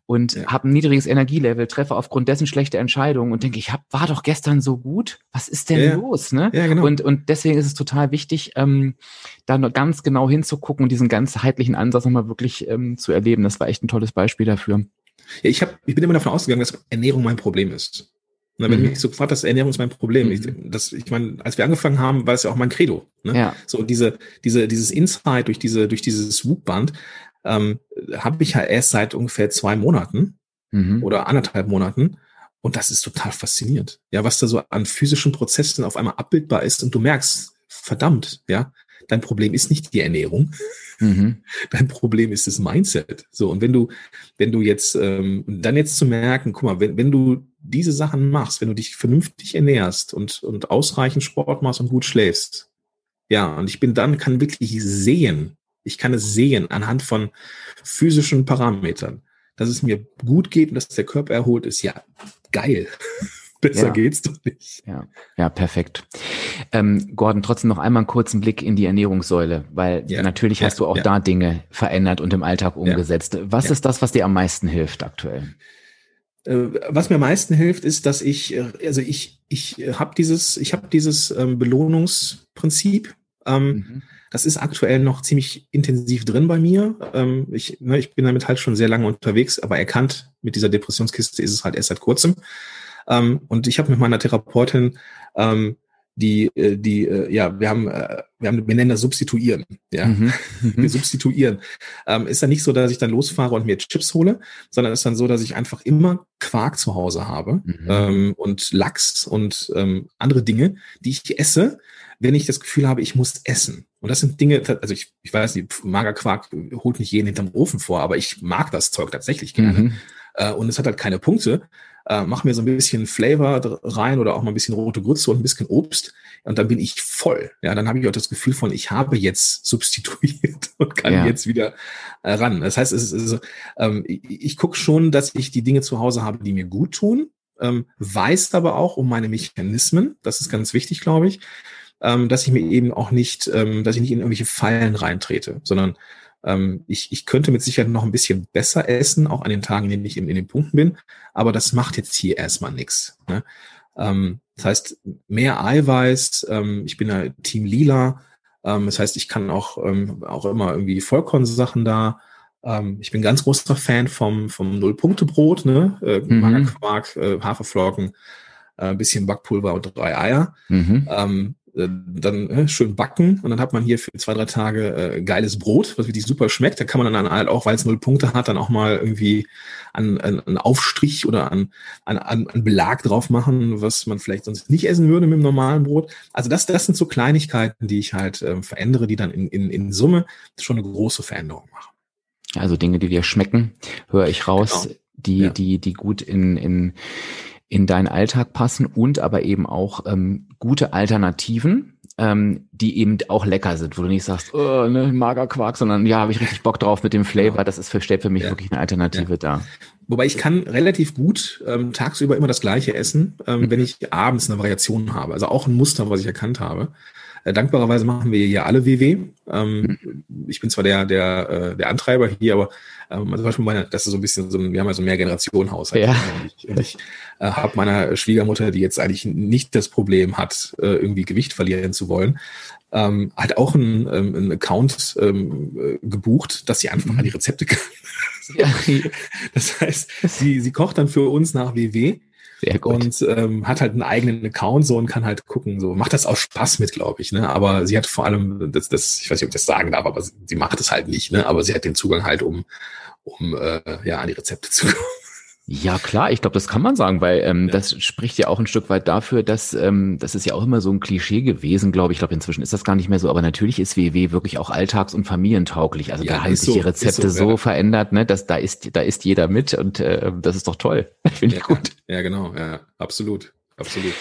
und ja. habe ein niedriges Energielevel, treffe aufgrund dessen schlechte Entscheidungen und denke, ich hab, war doch gestern so gut. Was ist denn ja. los? Ne? Ja, genau. und, und deswegen ist es total wichtig, ähm, da noch ganz genau hinzugucken und diesen ganzheitlichen Ansatz nochmal wirklich ähm, zu erleben. Das war echt ein tolles Beispiel dafür. Ja, ich, hab, ich bin immer davon ausgegangen, dass Ernährung mein Problem ist. Na, wenn mhm. mich so gefragt hast, Ernährung ist mein Problem. Mhm. Ich, das, ich meine, als wir angefangen haben, war es ja auch mein Credo. Ne? Ja. So diese, diese, dieses Insight durch diese, durch dieses Swoop-Band ähm, habe ich halt erst seit ungefähr zwei Monaten mhm. oder anderthalb Monaten. Und das ist total faszinierend. Ja, was da so an physischen Prozessen auf einmal abbildbar ist und du merkst, verdammt, ja, dein Problem ist nicht die Ernährung. Mhm. *laughs* Dein Problem ist das Mindset. So, und wenn du, wenn du jetzt, ähm, dann jetzt zu merken, guck mal, wenn, wenn du diese Sachen machst, wenn du dich vernünftig ernährst und, und ausreichend Sport machst und gut schläfst, ja, und ich bin dann, kann wirklich sehen, ich kann es sehen anhand von physischen Parametern, dass es mir gut geht und dass der Körper erholt ist. Ja, geil. *laughs* Besser ja. geht's doch nicht. Ja, ja perfekt. Ähm, Gordon, trotzdem noch einmal einen kurzen Blick in die Ernährungssäule, weil ja. natürlich hast du auch da Dinge verändert und im Alltag umgesetzt. Was ist das, was dir am meisten hilft aktuell? Äh, was mir am meisten hilft, ist, dass ich, äh, also ich, ich habe dieses, ich habe dieses ähm, Belohnungsprinzip. Ähm, mhm. Das ist aktuell noch ziemlich intensiv drin bei mir. Ähm, ich, ne, ich bin damit halt schon sehr lange unterwegs, aber erkannt mit dieser Depressionskiste ist es halt erst seit kurzem. Ähm, und ich habe mit meiner Therapeutin ähm, die, äh, die, äh, ja, wir haben, äh, wir haben, wir nennen das Substituieren, ja. *laughs* Mhm. Wir substituieren. Ähm, ist dann nicht so, dass ich dann losfahre und mir Chips hole, sondern ist dann so, dass ich einfach immer Quark zu Hause habe mhm. ähm, und Lachs und ähm, andere Dinge, die ich esse, wenn ich das Gefühl habe, ich muss essen. Und das sind Dinge, also ich, ich weiß nicht, Magerquark holt nicht jeden hinterm Ofen vor, aber ich mag das Zeug tatsächlich gerne. Mhm. Äh, und es hat halt keine Punkte äh, mach mir so ein bisschen Flavor rein oder auch mal ein bisschen rote Grütze und ein bisschen Obst und dann bin ich voll. Ja, dann habe ich auch das Gefühl von, ich habe jetzt substituiert *laughs* und kann ja. jetzt wieder äh, ran. Das heißt, es ist, also, ähm, ich, ich gucke schon, dass ich die Dinge zu Hause habe, die mir gut tun, ähm, weiß aber auch um meine Mechanismen. Das ist ganz wichtig, glaube ich, ähm, dass ich mir eben auch nicht, ähm, dass ich nicht in irgendwelche Fallen reintrete, sondern ähm, ich, ich könnte mit Sicherheit noch ein bisschen besser essen, auch an den Tagen, in denen ich in, in den Punkten bin, aber das macht jetzt hier erstmal nichts. Ne? Ähm, das heißt, mehr Eiweiß, ähm, ich bin ja Team Lila, ähm, das heißt, ich kann auch, ähm, auch immer irgendwie Vollkornsachen da. Ähm, ich bin ganz großer Fan vom, vom Null-Punkte-Brot, ne? Äh, mhm. Magerquark, äh, Haferflocken, äh, bisschen Backpulver und drei Eier. Mhm. Äh, dann schön backen und dann hat man hier für zwei, drei Tage äh, geiles Brot, was wirklich super schmeckt. Da kann man dann halt auch, weil es null Punkte hat, dann auch mal irgendwie einen, einen Aufstrich oder einen, einen, einen Belag drauf machen, was man vielleicht sonst nicht essen würde mit dem normalen Brot. Also das, das sind so Kleinigkeiten, die ich halt äh, verändere, die dann in, in, in Summe schon eine große Veränderung machen. Also Dinge, die dir schmecken, höre ich raus, genau. die, ja. die, die gut in, in in deinen Alltag passen und aber eben auch ähm, gute Alternativen, ähm, die eben auch lecker sind, wo du nicht sagst, oh, ne, Magerquark, sondern ja, habe ich richtig Bock drauf mit dem Flavor. Genau. Das ist für, stellt für mich ja. wirklich eine Alternative ja. da. Wobei ich kann relativ gut ähm, tagsüber immer das gleiche essen, ähm, mhm. wenn ich abends eine Variation habe. Also auch ein Muster, was ich erkannt habe. Äh, dankbarerweise machen wir hier alle WW. Ähm, mhm. Ich bin zwar der, der, äh, der Antreiber hier, aber ähm, zum Beispiel meine, das ist so ein bisschen so ein, wir haben ja so ein Mehrgenerationenhaushalt. Ja. Und ich, und ich äh, habe meiner Schwiegermutter, die jetzt eigentlich nicht das Problem hat, äh, irgendwie Gewicht verlieren zu wollen, ähm, hat auch einen, ähm, einen Account ähm, äh, gebucht, dass sie einfach mhm. an die Rezepte kann. Ja. *laughs* Das heißt, sie, sie kocht dann für uns nach WW sehr gut. Und ähm, hat halt einen eigenen Account so und kann halt gucken, so macht das auch Spaß mit, glaube ich. Ne? Aber sie hat vor allem, das, das, ich weiß nicht, ob ich das sagen darf, aber sie macht es halt nicht, ne? Aber sie hat den Zugang halt, um, um äh, ja, an die Rezepte zu kommen. Ja, klar, ich glaube, das kann man sagen, weil ähm, ja. das spricht ja auch ein Stück weit dafür, dass ähm, das ist ja auch immer so ein Klischee gewesen, glaube ich. Ich glaube, inzwischen ist das gar nicht mehr so, aber natürlich ist WW wirklich auch alltags- und familientauglich. Also ja, da haben sich so, die Rezepte so, so ja. verändert, ne, dass da ist, da ist jeder mit und äh, das ist doch toll. *laughs* Finde ich gut. Ja, genau, ja, absolut, absolut.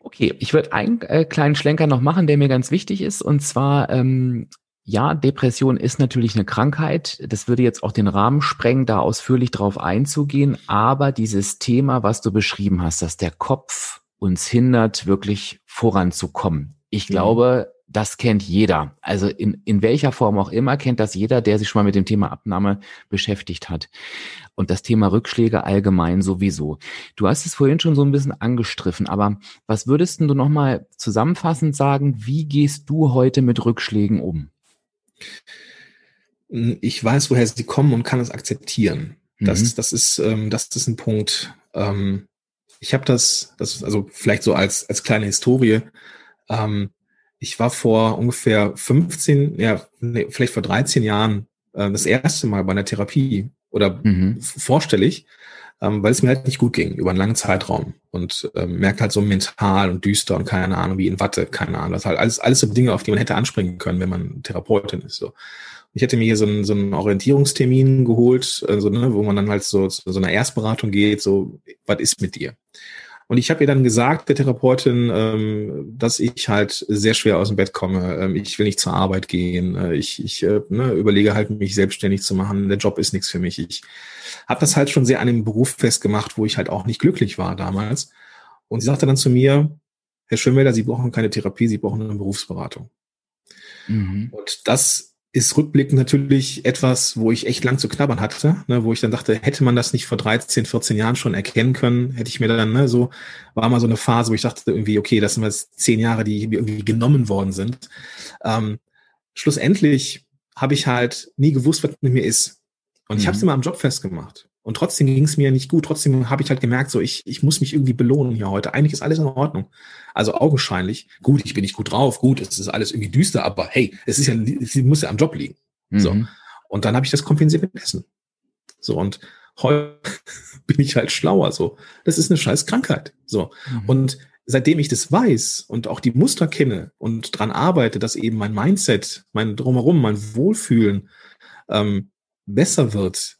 Okay, ich würde einen äh, kleinen Schlenker noch machen, der mir ganz wichtig ist, und zwar ähm, ja, Depression ist natürlich eine Krankheit. Das würde jetzt auch den Rahmen sprengen, da ausführlich drauf einzugehen. Aber dieses Thema, was du beschrieben hast, dass der Kopf uns hindert, wirklich voranzukommen. Ich mhm. glaube, das kennt jeder. Also in, in welcher Form auch immer kennt das jeder, der sich schon mal mit dem Thema Abnahme beschäftigt hat. Und das Thema Rückschläge allgemein sowieso. Du hast es vorhin schon so ein bisschen angestriffen, aber was würdest du nochmal zusammenfassend sagen, wie gehst du heute mit Rückschlägen um? Ich weiß, woher sie kommen und kann es akzeptieren. Das, mhm. das, ist, ähm, das ist ein Punkt. Ähm, ich habe das, das, also vielleicht so als, als kleine Historie. Ähm, ich war vor ungefähr 15, ja, nee, vielleicht vor 13 Jahren äh, das erste Mal bei einer Therapie oder mhm. vorstellig ähm, weil es mir halt nicht gut ging über einen langen Zeitraum und ähm, merkt halt so mental und düster und keine Ahnung, wie in Watte, keine Ahnung. Das halt alles, alles so Dinge, auf die man hätte anspringen können, wenn man Therapeutin ist. So. Ich hätte mir hier so einen, so einen Orientierungstermin geholt, also, ne, wo man dann halt so zu so einer Erstberatung geht, so, was ist mit dir? Und ich habe ihr dann gesagt, der Therapeutin, ähm, dass ich halt sehr schwer aus dem Bett komme. Ähm, ich will nicht zur Arbeit gehen. Äh, ich ich äh, ne, überlege halt, mich selbstständig zu machen. Der Job ist nichts für mich. Ich habe das halt schon sehr an dem Beruf festgemacht, wo ich halt auch nicht glücklich war damals. Und sie sagte dann zu mir, Herr Schönwälder, Sie brauchen keine Therapie, Sie brauchen eine Berufsberatung. Mhm. Und das ist rückblickend natürlich etwas, wo ich echt lang zu knabbern hatte, ne, wo ich dann dachte, hätte man das nicht vor 13, 14 Jahren schon erkennen können, hätte ich mir dann, ne, so, war mal so eine Phase, wo ich dachte irgendwie, okay, das sind jetzt zehn Jahre, die irgendwie genommen worden sind. Ähm, schlussendlich habe ich halt nie gewusst, was mit mir ist. Und mhm. ich habe es immer am Job festgemacht. Und trotzdem ging es mir nicht gut. Trotzdem habe ich halt gemerkt, so ich, ich muss mich irgendwie belohnen hier heute. Eigentlich ist alles in Ordnung. Also augenscheinlich. Gut, ich bin nicht gut drauf. Gut, es ist alles irgendwie düster, aber hey, es ist ja, es muss ja am Job liegen. Mhm. So. Und dann habe ich das kompensiert mit Essen. So und heute *laughs* bin ich halt schlauer. So, das ist eine scheiß Krankheit. So mhm. und seitdem ich das weiß und auch die Muster kenne und dran arbeite, dass eben mein Mindset, mein drumherum, mein Wohlfühlen ähm, besser wird,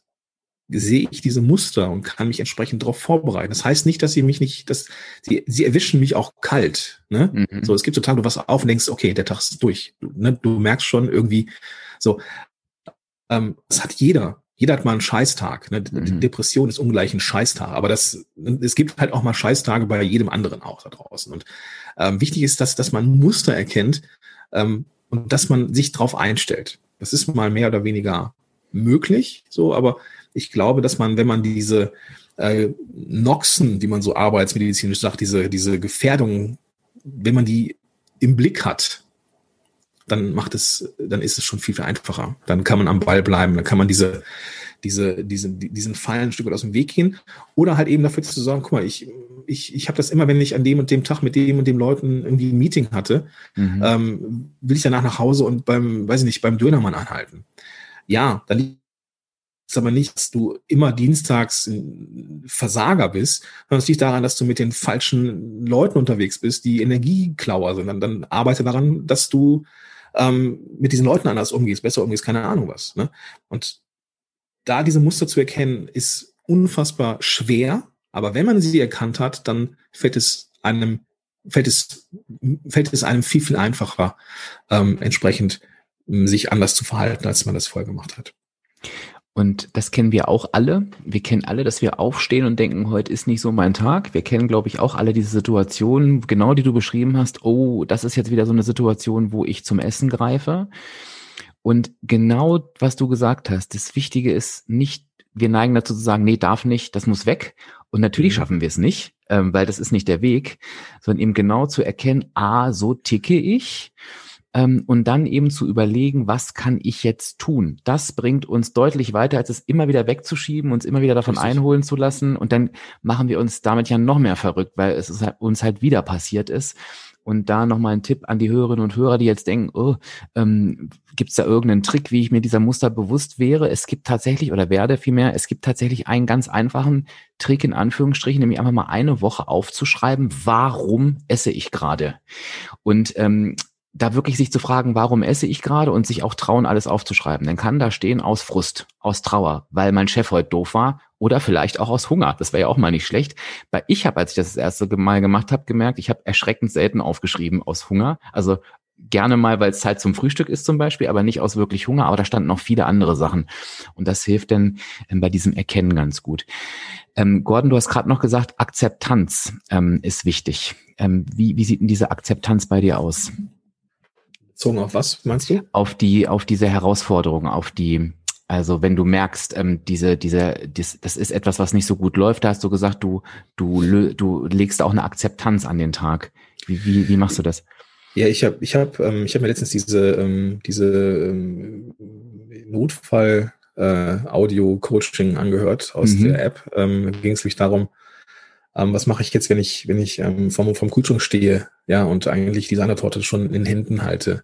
sehe ich diese Muster und kann mich entsprechend darauf vorbereiten. Das heißt nicht, dass sie mich nicht, dass sie, sie erwischen mich auch kalt. Ne? Mhm. So, es gibt so Tage, du wachst auf und denkst, okay, der Tag ist durch. Du, ne? du merkst schon irgendwie so, ähm, das hat jeder. Jeder hat mal einen Scheißtag. Ne? Mhm. Depression ist ungleich ein Scheißtag. Aber das, es gibt halt auch mal Scheißtage bei jedem anderen auch da draußen. Und ähm, wichtig ist, dass, dass man Muster erkennt ähm, und dass man sich drauf einstellt. Das ist mal mehr oder weniger möglich, so, aber ich glaube, dass man, wenn man diese äh, Noxen, die man so arbeitsmedizinisch sagt, diese, diese Gefährdungen, wenn man die im Blick hat, dann macht es, dann ist es schon viel, viel einfacher. Dann kann man am Ball bleiben, dann kann man diese, diese, diese, diesen Fallen ein Stück weit aus dem Weg gehen. Oder halt eben dafür zu sagen, guck mal, ich, ich, ich habe das immer, wenn ich an dem und dem Tag mit dem und dem Leuten irgendwie ein Meeting hatte, mhm. ähm, will ich danach nach Hause und beim, weiß ich nicht, beim Dönermann anhalten. Ja, dann ist aber nicht, dass du immer dienstags Versager bist, sondern es liegt daran, dass du mit den falschen Leuten unterwegs bist, die Energieklauer sind. Dann, dann arbeite daran, dass du ähm, mit diesen Leuten anders umgehst, besser umgehst, keine Ahnung was. Ne? Und da diese Muster zu erkennen, ist unfassbar schwer, aber wenn man sie erkannt hat, dann fällt es einem, fällt es, fällt es einem viel, viel einfacher, ähm, entsprechend sich anders zu verhalten, als man das vorher gemacht hat. Und das kennen wir auch alle. Wir kennen alle, dass wir aufstehen und denken, heute ist nicht so mein Tag. Wir kennen, glaube ich, auch alle diese Situationen, genau die du beschrieben hast. Oh, das ist jetzt wieder so eine Situation, wo ich zum Essen greife. Und genau, was du gesagt hast, das Wichtige ist nicht, wir neigen dazu zu sagen, nee, darf nicht, das muss weg. Und natürlich mhm. schaffen wir es nicht, ähm, weil das ist nicht der Weg, sondern eben genau zu erkennen, ah, so ticke ich ähm, und dann eben zu überlegen, was kann ich jetzt tun? Das bringt uns deutlich weiter, als es immer wieder wegzuschieben, uns immer wieder davon Richtig. einholen zu lassen. Und dann machen wir uns damit ja noch mehr verrückt, weil es halt, uns halt wieder passiert ist. Und da nochmal ein Tipp an die Hörerinnen und Hörer, die jetzt denken, oh, ähm, gibt es da irgendeinen Trick, wie ich mir dieser Muster bewusst wäre? Es gibt tatsächlich, oder werde vielmehr, es gibt tatsächlich einen ganz einfachen Trick in Anführungsstrichen, nämlich einfach mal eine Woche aufzuschreiben, warum esse ich gerade? Und ähm, da wirklich sich zu fragen, warum esse ich gerade und sich auch trauen, alles aufzuschreiben. Dann kann da stehen aus Frust, aus Trauer, weil mein Chef heute doof war oder vielleicht auch aus Hunger. Das wäre ja auch mal nicht schlecht. Weil ich habe, als ich das das erste Mal gemacht habe, gemerkt, ich habe erschreckend selten aufgeschrieben aus Hunger. Also gerne mal, weil es Zeit zum Frühstück ist zum Beispiel, aber nicht aus wirklich Hunger. Aber da standen noch viele andere Sachen. Und das hilft dann ähm, bei diesem Erkennen ganz gut. Ähm, Gordon, du hast gerade noch gesagt, Akzeptanz ähm, ist wichtig. Ähm, wie, wie sieht denn diese Akzeptanz bei dir aus? Bezogen auf was, meinst du? Auf die, auf diese Herausforderung, auf die, also wenn du merkst, ähm, diese, diese, das, das ist etwas, was nicht so gut läuft, da hast du gesagt, du, du, du legst auch eine Akzeptanz an den Tag. Wie, wie, wie machst du das? Ja, ich habe ich hab, ähm, ich hab mir letztens diese, ähm, diese ähm, Notfall äh, Audio-Coaching angehört aus mhm. der App. Ähm, Ging es nämlich darum, ähm, was mache ich jetzt, wenn ich, wenn ich ähm, vom, vom Kühlschrank stehe, ja, und eigentlich die Sahnetorte schon in Händen halte.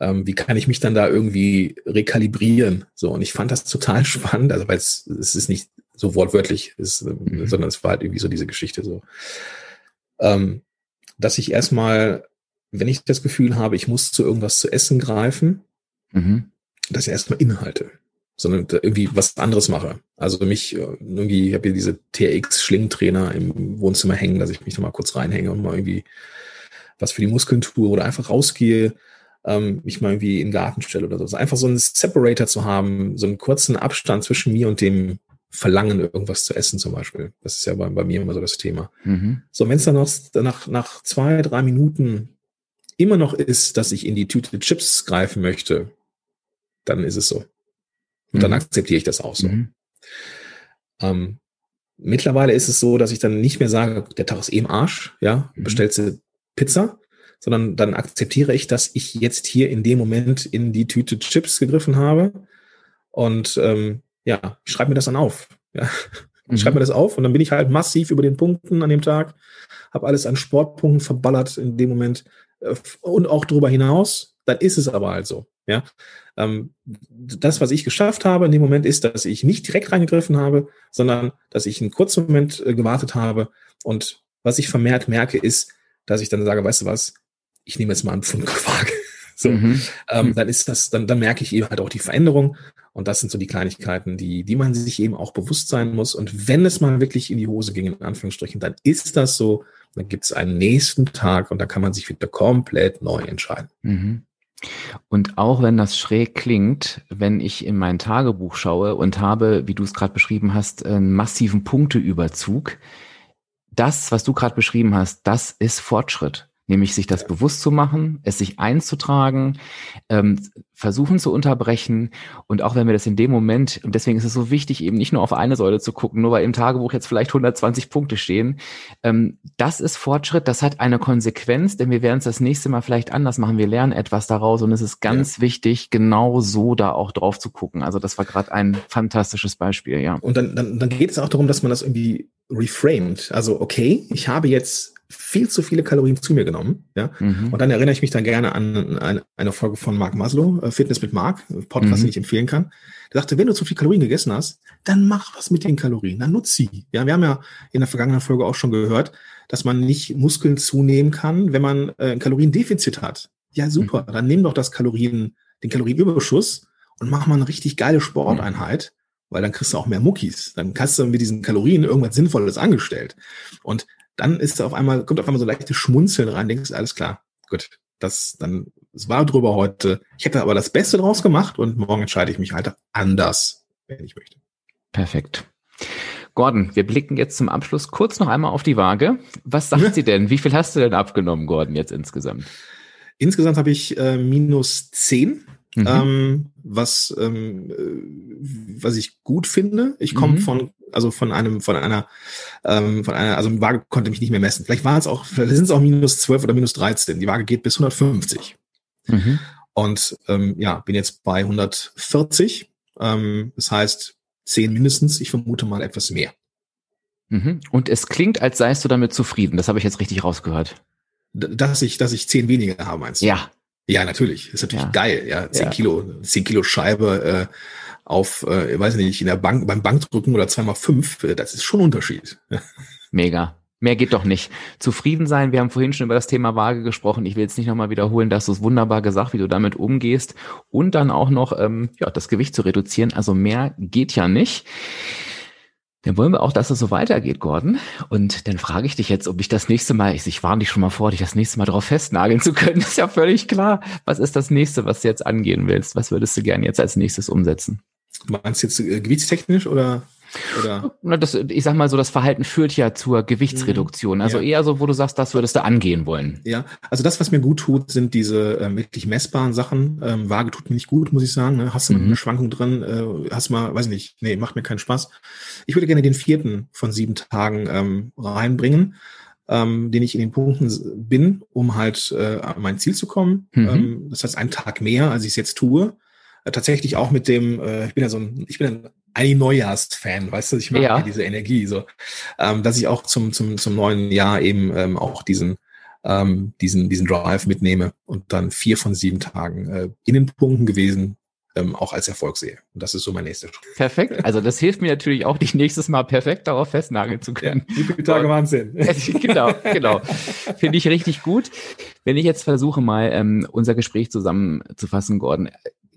Ähm, wie kann ich mich dann da irgendwie rekalibrieren? So, und ich fand das total *laughs* spannend, also weil es, es ist nicht so wortwörtlich, ist, ähm, mhm. sondern es war halt irgendwie so diese Geschichte so. Ähm, dass ich erstmal, wenn ich das Gefühl habe, ich muss zu irgendwas zu essen greifen, mhm. dass ich erstmal inhalte sondern irgendwie was anderes mache. Also mich äh, irgendwie, ich habe hier diese TRX-Schlingtrainer im Wohnzimmer hängen, dass ich mich nochmal kurz reinhänge und mal irgendwie was für die Muskeln tue oder einfach rausgehe, ähm, mich mal irgendwie in den Garten stelle oder so. Also einfach so einen Separator zu haben, so einen kurzen Abstand zwischen mir und dem Verlangen, irgendwas zu essen zum Beispiel. Das ist ja bei, bei mir immer so das Thema. Mhm. So, wenn es dann noch nach, nach zwei, drei Minuten immer noch ist, dass ich in die Tüte Chips greifen möchte, dann ist es so. Und dann mhm. akzeptiere ich das auch so. Mhm. Ähm, mittlerweile ist es so, dass ich dann nicht mehr sage, der Tag ist eben Arsch, ja, mhm. bestellst du Pizza, sondern dann akzeptiere ich, dass ich jetzt hier in dem Moment in die Tüte Chips gegriffen habe und ähm, ja, ich schreibe mir das dann auf. Ja. *laughs* Ich schreibe mir das auf und dann bin ich halt massiv über den Punkten an dem Tag, habe alles an Sportpunkten verballert in dem Moment äh, und auch darüber hinaus. Dann ist es aber halt so. Ja, ähm, das, was ich geschafft habe in dem Moment, ist, dass ich nicht direkt reingegriffen habe, sondern dass ich einen kurzen Moment äh, gewartet habe. Und was ich vermehrt merke, ist, dass ich dann sage, weißt du was, ich nehme jetzt mal einen Pfund Quark. *laughs* So, mhm. ähm, dann ist das, dann, dann merke ich eben halt auch die Veränderung. Und das sind so die Kleinigkeiten, die, die man sich eben auch bewusst sein muss. Und wenn es mal wirklich in die Hose ging, in Anführungsstrichen, dann ist das so. Dann gibt es einen nächsten Tag und da kann man sich wieder komplett neu entscheiden. Mhm. Und auch wenn das schräg klingt, wenn ich in mein Tagebuch schaue und habe, wie du es gerade beschrieben hast, einen massiven Punkteüberzug, das, was du gerade beschrieben hast, das ist Fortschritt nämlich sich das bewusst zu machen, es sich einzutragen, ähm, versuchen zu unterbrechen und auch wenn wir das in dem Moment, und deswegen ist es so wichtig, eben nicht nur auf eine Säule zu gucken, nur weil im Tagebuch jetzt vielleicht 120 Punkte stehen, ähm, das ist Fortschritt, das hat eine Konsequenz, denn wir werden es das nächste Mal vielleicht anders machen, wir lernen etwas daraus und es ist ganz ja. wichtig, genau so da auch drauf zu gucken. Also das war gerade ein fantastisches Beispiel, ja. Und dann, dann, dann geht es auch darum, dass man das irgendwie reframed. Also okay, ich habe jetzt viel zu viele Kalorien zu mir genommen. Ja? Mhm. Und dann erinnere ich mich dann gerne an eine, eine Folge von Mark Maslow, äh, Fitness mit Mark, Podcast, mhm. den ich empfehlen kann. Der sagte, wenn du zu viel Kalorien gegessen hast, dann mach was mit den Kalorien, dann nutz sie. Ja, wir haben ja in der vergangenen Folge auch schon gehört, dass man nicht Muskeln zunehmen kann, wenn man äh, ein Kaloriendefizit hat. Ja, super. Mhm. Dann nimm doch das Kalorien, den Kalorienüberschuss und mach mal eine richtig geile Sporteinheit, weil dann kriegst du auch mehr Muckis. Dann hast du mit diesen Kalorien irgendwas Sinnvolles angestellt. Und dann ist auf einmal, kommt auf einmal so leichte Schmunzeln rein, denkst, alles klar, gut, das, dann, es war drüber heute. Ich hätte aber das Beste draus gemacht und morgen entscheide ich mich halt anders, wenn ich möchte. Perfekt. Gordon, wir blicken jetzt zum Abschluss kurz noch einmal auf die Waage. Was sagt sie denn? Wie viel hast du denn abgenommen, Gordon, jetzt insgesamt? Insgesamt habe ich äh, minus zehn. Mhm. Ähm, was, ähm, äh, was ich gut finde. Ich komme mhm. von, also von einem, von einer, ähm, von einer, also die Waage konnte mich nicht mehr messen. Vielleicht waren es auch, vielleicht sind es auch minus 12 oder minus 13. Die Waage geht bis 150. Mhm. Und ähm, ja, bin jetzt bei 140. Ähm, das heißt 10 mindestens. Ich vermute mal etwas mehr. Mhm. Und es klingt, als seist du damit zufrieden. Das habe ich jetzt richtig rausgehört. Dass ich, dass ich 10 weniger habe, meinst du? Ja, ja, natürlich. ist natürlich ja. geil. Ja, zehn ja. Kilo, zehn Kilo Scheibe äh, auf, äh, weiß nicht, in der Bank, beim Bankdrücken oder zweimal fünf. Äh, das ist schon ein Unterschied. Mega. Mehr geht doch nicht. Zufrieden sein, wir haben vorhin schon über das Thema Waage gesprochen. Ich will jetzt nicht nochmal wiederholen, dass du es wunderbar gesagt, wie du damit umgehst. Und dann auch noch ähm, ja, das Gewicht zu reduzieren. Also mehr geht ja nicht. Dann wollen wir auch, dass es so weitergeht, Gordon. Und dann frage ich dich jetzt, ob ich das nächste Mal, ich, ich warne dich schon mal vor, dich das nächste Mal darauf festnageln zu können. *laughs* ist ja völlig klar. Was ist das nächste, was du jetzt angehen willst? Was würdest du gerne jetzt als nächstes umsetzen? Meinst du jetzt äh, gewichtstechnisch oder? Oder? Das, ich sag mal so, das Verhalten führt ja zur Gewichtsreduktion. Also ja. eher so, wo du sagst, das würdest du angehen wollen. Ja, also das, was mir gut tut, sind diese äh, wirklich messbaren Sachen. Ähm, Waage tut mir nicht gut, muss ich sagen. Ne? Hast du mhm. eine Schwankung drin? Äh, hast mal, weiß nicht, nee, macht mir keinen Spaß. Ich würde gerne den vierten von sieben Tagen ähm, reinbringen. Ähm, den ich in den Punkten bin, um halt äh, an mein Ziel zu kommen. Mhm. Ähm, das heißt, einen Tag mehr, als ich es jetzt tue. Tatsächlich auch mit dem, äh, ich bin ja so ein, ich bin ein ein Neujahrsfan, weißt du, ich mag ja. diese Energie, so, ähm, dass ich auch zum, zum, zum neuen Jahr eben ähm, auch diesen, ähm, diesen, diesen Drive mitnehme und dann vier von sieben Tagen äh, in den Punkten gewesen, ähm, auch als Erfolg sehe. Und das ist so mein nächster Schritt. Perfekt. Also das hilft mir natürlich auch, dich nächstes Mal perfekt darauf festnageln zu können. Ja, wie viele Tage waren *laughs* es denn? genau, genau. Finde ich richtig gut. Wenn ich jetzt versuche, mal ähm, unser Gespräch zusammenzufassen, Gordon,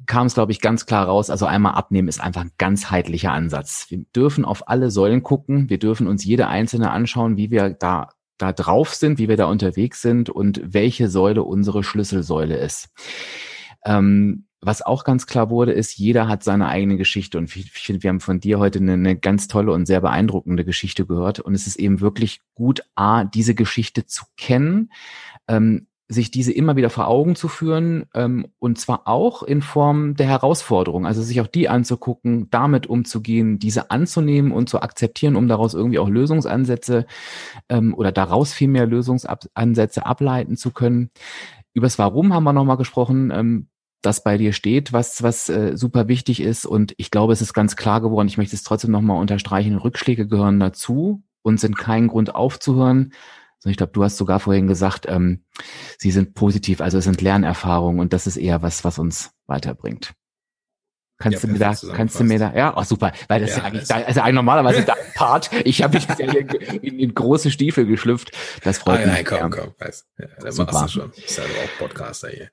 kam es, glaube ich, ganz klar raus. Also einmal abnehmen ist einfach ein ganzheitlicher Ansatz. Wir dürfen auf alle Säulen gucken. Wir dürfen uns jede einzelne anschauen, wie wir da da drauf sind, wie wir da unterwegs sind und welche Säule unsere Schlüsselsäule ist. Ähm, was auch ganz klar wurde, ist, jeder hat seine eigene Geschichte. Und ich finde, wir haben von dir heute eine, eine, ganz tolle und sehr beeindruckende Geschichte gehört. Und es ist eben wirklich gut, A, diese Geschichte zu kennen, ähm, sich diese immer wieder vor Augen zu führen ähm, und zwar auch in Form der Herausforderung, also sich auch die anzugucken, damit umzugehen, diese anzunehmen und zu akzeptieren, um daraus irgendwie auch Lösungsansätze ähm, oder daraus viel mehr Lösungsansätze ableiten zu können. Übers Warum haben wir nochmal gesprochen. Ähm, das bei dir steht, was, was äh, super wichtig ist. Und ich glaube, es ist ganz klar geworden, ich möchte es trotzdem nochmal unterstreichen, Rückschläge gehören dazu und sind kein Grund aufzuhören. Ich glaube, du hast sogar vorhin gesagt, ähm, sie sind positiv, also es sind Lernerfahrungen und das ist eher was, was uns weiterbringt. Kannst ja, du mir da, kannst du mir da, ja, oh, super, weil das ja, ist ja eigentlich, da, also eigentlich normalerweise dein Part. Ich habe mich *laughs* ja in, in, in, große Stiefel geschlüpft. Das freut ah, mich. Nein, komm, komm, weiß. Ja, das super. machst du schon. Ich sage auch Podcaster hier.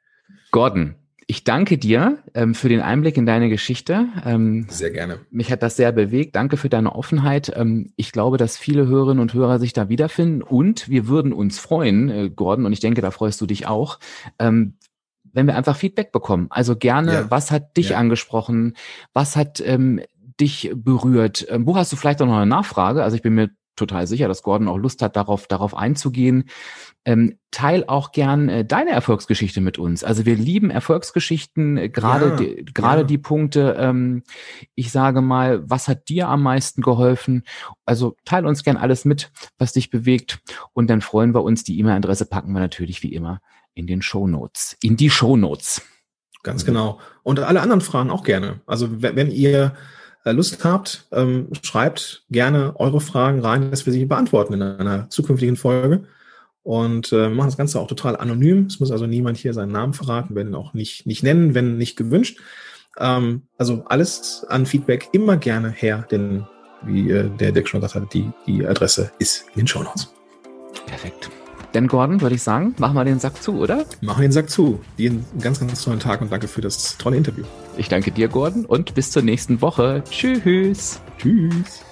Gordon, ich danke dir ähm, für den Einblick in deine Geschichte. Ähm, sehr gerne. Mich hat das sehr bewegt. Danke für deine Offenheit. Ähm, ich glaube, dass viele Hörerinnen und Hörer sich da wiederfinden und wir würden uns freuen, äh, Gordon, und ich denke, da freust du dich auch, ähm, wenn wir einfach Feedback bekommen. Also gerne, ja. was hat dich ja. angesprochen? Was hat ähm, dich berührt? Ähm, wo hast du vielleicht auch noch eine Nachfrage? Also ich bin mir total sicher, dass Gordon auch Lust hat, darauf, darauf einzugehen. Ähm, teil auch gern äh, deine Erfolgsgeschichte mit uns. Also wir lieben Erfolgsgeschichten, äh, gerade ja, die, gerade ja. die Punkte. Ähm, ich sage mal, was hat dir am meisten geholfen? Also teil uns gern alles mit, was dich bewegt, und dann freuen wir uns. Die E-Mail-Adresse packen wir natürlich wie immer in den Shownotes, in die Shownotes. Ganz genau. Und alle anderen Fragen auch gerne. Also wenn ihr Lust habt, ähm, schreibt gerne eure Fragen rein, dass wir sie beantworten in einer zukünftigen Folge. Und äh, machen das Ganze auch total anonym. Es muss also niemand hier seinen Namen verraten, ihn auch nicht, nicht nennen, wenn nicht gewünscht. Ähm, also alles an Feedback immer gerne her, denn wie äh, der Dirk schon gesagt hat, die, die Adresse ist in den Show Notes. Perfekt. Denn Gordon, würde ich sagen, machen wir den Sack zu, oder? Machen wir den Sack zu. Dir einen ganz, ganz tollen Tag und danke für das tolle Interview. Ich danke dir, Gordon, und bis zur nächsten Woche. Tschüss. Tschüss.